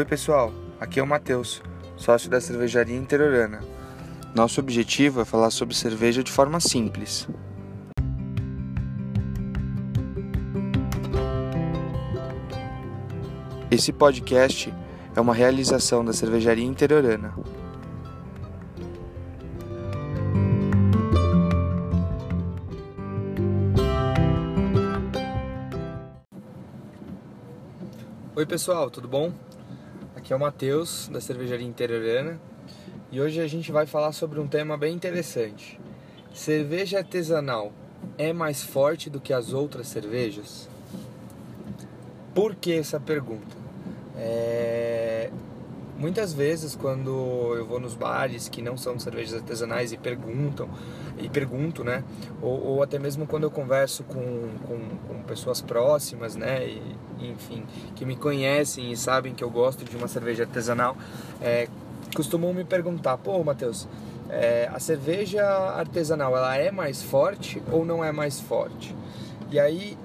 Oi pessoal, aqui é o Matheus, sócio da cervejaria interiorana. Nosso objetivo é falar sobre cerveja de forma simples. Esse podcast é uma realização da cervejaria interiorana. Oi pessoal, tudo bom? Aqui é o Matheus da cervejaria interiorana e hoje a gente vai falar sobre um tema bem interessante. Cerveja artesanal é mais forte do que as outras cervejas? Por que essa pergunta? É... Muitas vezes quando eu vou nos bares que não são cervejas artesanais e perguntam, e pergunto, né? Ou, ou até mesmo quando eu converso com, com, com, pessoas próximas, né? E, enfim, que me conhecem e sabem que eu gosto de uma cerveja artesanal, é, costumam me perguntar, pô, Matheus, é, a cerveja artesanal ela é mais forte ou não é mais forte? E aí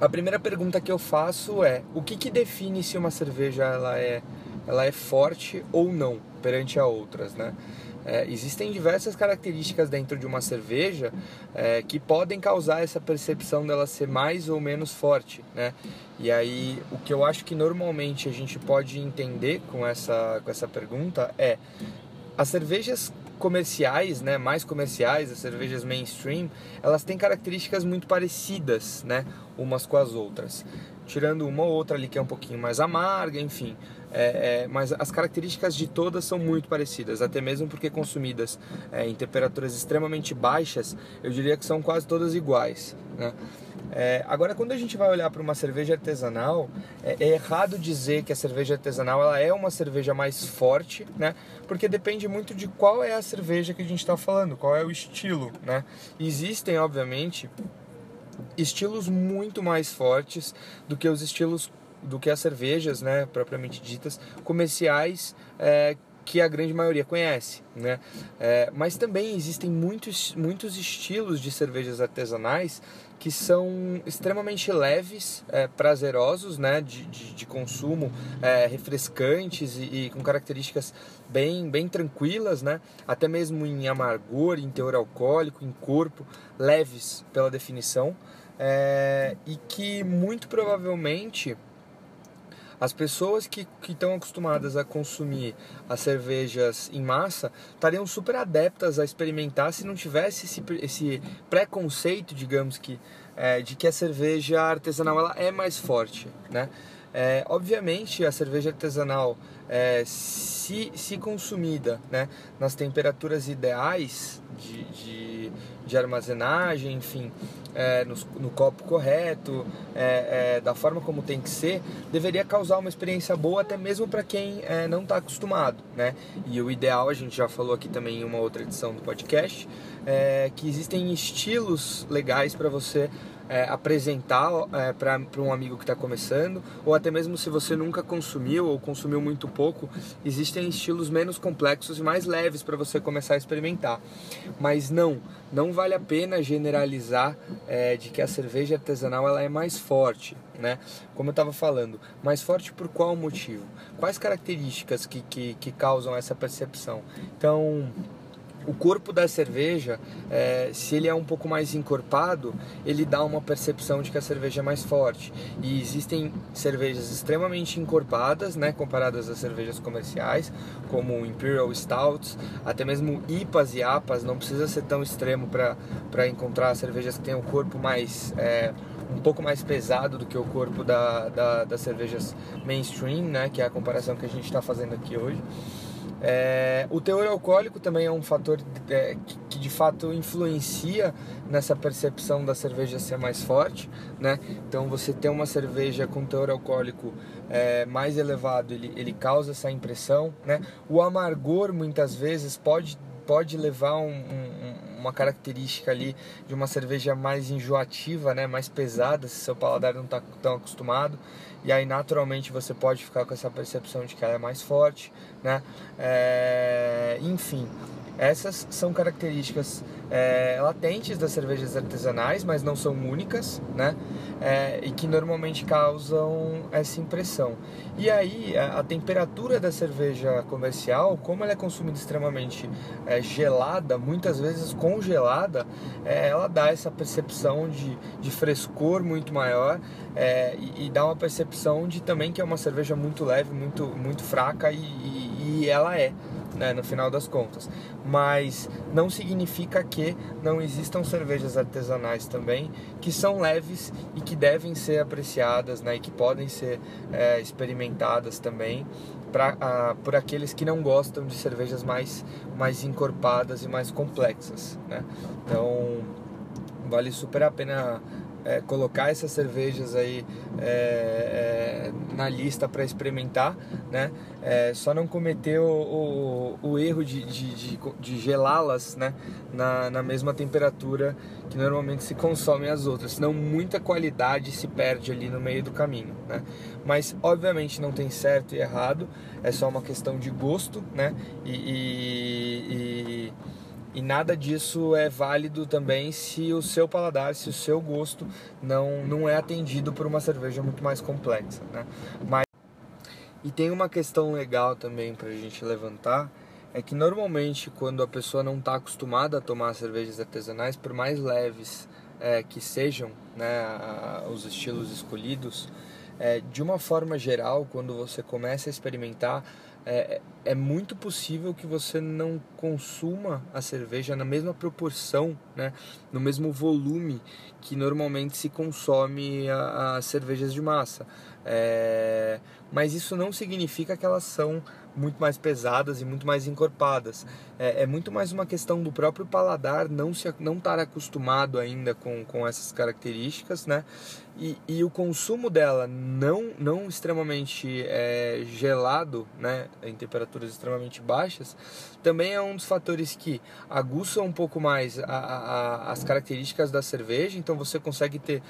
a primeira pergunta que eu faço é o que, que define se uma cerveja ela é ela é forte ou não perante a outras, né? É, existem diversas características dentro de uma cerveja é, que podem causar essa percepção dela ser mais ou menos forte, né? E aí, o que eu acho que normalmente a gente pode entender com essa, com essa pergunta é as cervejas comerciais, né, mais comerciais, as cervejas mainstream, elas têm características muito parecidas, né, umas com as outras. Tirando uma ou outra ali que é um pouquinho mais amarga, enfim. É, é, mas as características de todas são muito parecidas, até mesmo porque consumidas é, em temperaturas extremamente baixas, eu diria que são quase todas iguais. Né? É, agora, quando a gente vai olhar para uma cerveja artesanal, é, é, errado dizer que a cerveja artesanal ela é uma cerveja mais forte, né? Porque depende muito de qual é a cerveja que a gente está falando, qual é o estilo, né? Existem, obviamente, estilos muito mais fortes do que os estilos do que as cervejas, né, propriamente ditas, comerciais é, que a grande maioria conhece, né? É, mas também existem muitos, muitos estilos de cervejas artesanais que são extremamente leves, é, prazerosos, né, de, de, de consumo, é, refrescantes e, e, com características bem, bem tranquilas, né, até mesmo em amargor, em teor alcoólico, em corpo, leves pela definição, é, e que muito provavelmente as pessoas que estão acostumadas a consumir as cervejas em massa estariam super adeptas a experimentar se não tivesse esse, esse preconceito, digamos que, é, de que a cerveja artesanal ela é mais forte, né? É, obviamente a cerveja artesanal é, se, se consumida né, nas temperaturas ideais de, de, de armazenagem, enfim, é, no, no, copo correto, é, é, da forma como tem que ser, deveria causar uma experiência boa até mesmo para quem é, não está acostumado. Né? E o ideal, a gente já falou aqui também em uma outra edição do podcast, que existem estilos legais para você é, apresentar é, para um amigo que está começando, ou até mesmo se você nunca consumiu ou consumiu muito pouco, existem estilos menos complexos e mais leves para você começar a experimentar. Mas não, não vale a pena generalizar é, de que a cerveja artesanal ela é mais forte, né? Como eu estava falando, mais forte por qual motivo? Quais características que, que, que causam essa percepção? Então o corpo da cerveja, é, se ele é um pouco mais encorpado, ele dá uma percepção de que a cerveja é mais forte. E existem cervejas extremamente encorpadas, né, comparadas às cervejas comerciais, como Imperial Stouts, até mesmo IPAs e APAs, não precisa ser tão extremo para encontrar cervejas que têm o corpo mais... É, um pouco mais pesado do que o corpo da, da, das cervejas mainstream, né, que é a comparação que a gente está fazendo aqui hoje. É, o teor alcoólico também é um fator é, que, que, de fato influencia nessa percepção da cerveja ser mais forte, né? Então você ter uma cerveja com teor alcoólico é, mais elevado, ele, ele causa essa impressão, né? O amargor muitas vezes pode, pode levar um, um, uma característica ali de uma cerveja mais enjoativa, né? Mais pesada, se seu paladar não está tão acostumado e aí naturalmente você pode ficar com essa percepção de que ela é mais forte, né? É, enfim, essas são características é, latentes das cervejas artesanais, mas não são únicas, né? É, e que normalmente causam essa impressão. E aí, a, a, temperatura da cerveja comercial, como ela é consumida extremamente é, gelada, muitas vezes congelada, é, ela dá essa percepção de, de frescor muito maior é, e, e, dá uma percepção de também que é uma cerveja muito leve, muito, muito fraca e, e, e ela é né, no final das contas. Mas não significa que não existam cervejas artesanais também que são leves e que devem ser apreciadas né, e que podem ser é, experimentadas também pra, por aqueles que não gostam de cervejas mais, mais encorpadas e mais complexas. Né? Então vale super a pena é, colocar essas cervejas aí é, é, na lista para experimentar, né? É, só não cometer o, o, o erro de, de, de, de gelá-las né? Na, na mesma temperatura que normalmente se consomem as outras, senão muita qualidade se perde ali no meio do caminho, né? Mas obviamente não tem certo e errado, é só uma questão de gosto, né? e, e, e nada disso é válido também se o seu paladar, se o seu gosto não, não é atendido por uma cerveja muito mais complexa. Né? Mas, e tem uma questão legal também para a gente levantar, é que normalmente quando a pessoa não está acostumada a tomar cervejas artesanais, por mais leves é, que sejam né, os estilos escolhidos, é, de uma forma geral, quando você começa a experimentar, é, é muito possível que você não consuma a cerveja na mesma proporção, né, no mesmo volume que normalmente se consome as cervejas de massa. É, mas isso não significa que elas são muito mais pesadas e muito mais encorpadas. É, é, muito mais uma questão do próprio paladar não se não estar acostumado ainda com, com essas características, né? E, e o consumo dela não não extremamente é, gelado, né? Em temperaturas extremamente baixas, também é um dos fatores que aguçam um pouco mais a, a, as características da cerveja. Então você consegue ter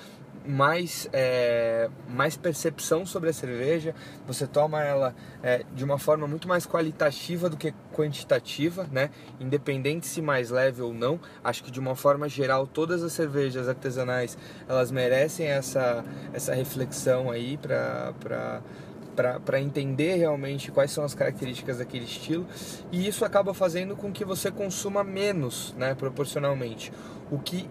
mais, é, mais percepção sobre a cerveja, você toma ela é, de uma forma muito mais qualitativa do que quantitativa, né? independente se mais leve ou não. Acho que de uma forma geral todas as cervejas artesanais elas merecem essa, essa reflexão aí para para entender realmente quais são as características daquele estilo e isso acaba fazendo com que você consuma menos, né, proporcionalmente, o que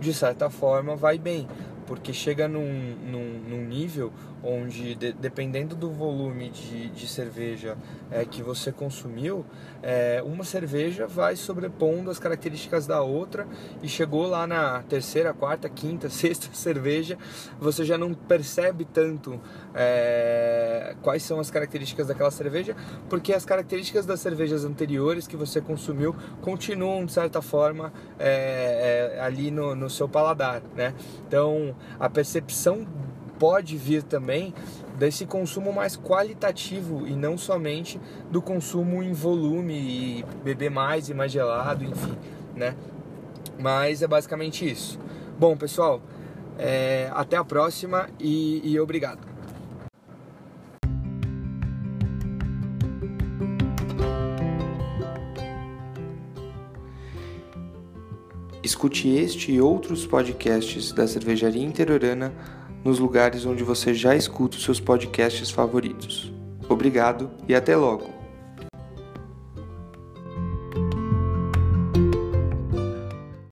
de certa forma vai bem, porque chega num, num, num nível onde, de, dependendo do volume de, de cerveja é, que você consumiu, é, uma cerveja vai sobrepondo as características da outra e chegou lá na terceira, quarta, quinta, sexta cerveja, você já não percebe tanto é, quais são as características daquela cerveja, porque as características das cervejas anteriores que você consumiu continuam de certa forma é, é, ali no, no seu paladar, né? Então a percepção pode vir também desse consumo mais qualitativo e não somente do consumo em volume e beber mais e mais gelado, enfim, né? Mas é basicamente isso. Bom, pessoal, é, até a próxima e, e obrigado. Escute este e outros podcasts da Cervejaria Interiorana nos lugares onde você já escuta os seus podcasts favoritos. Obrigado e até logo!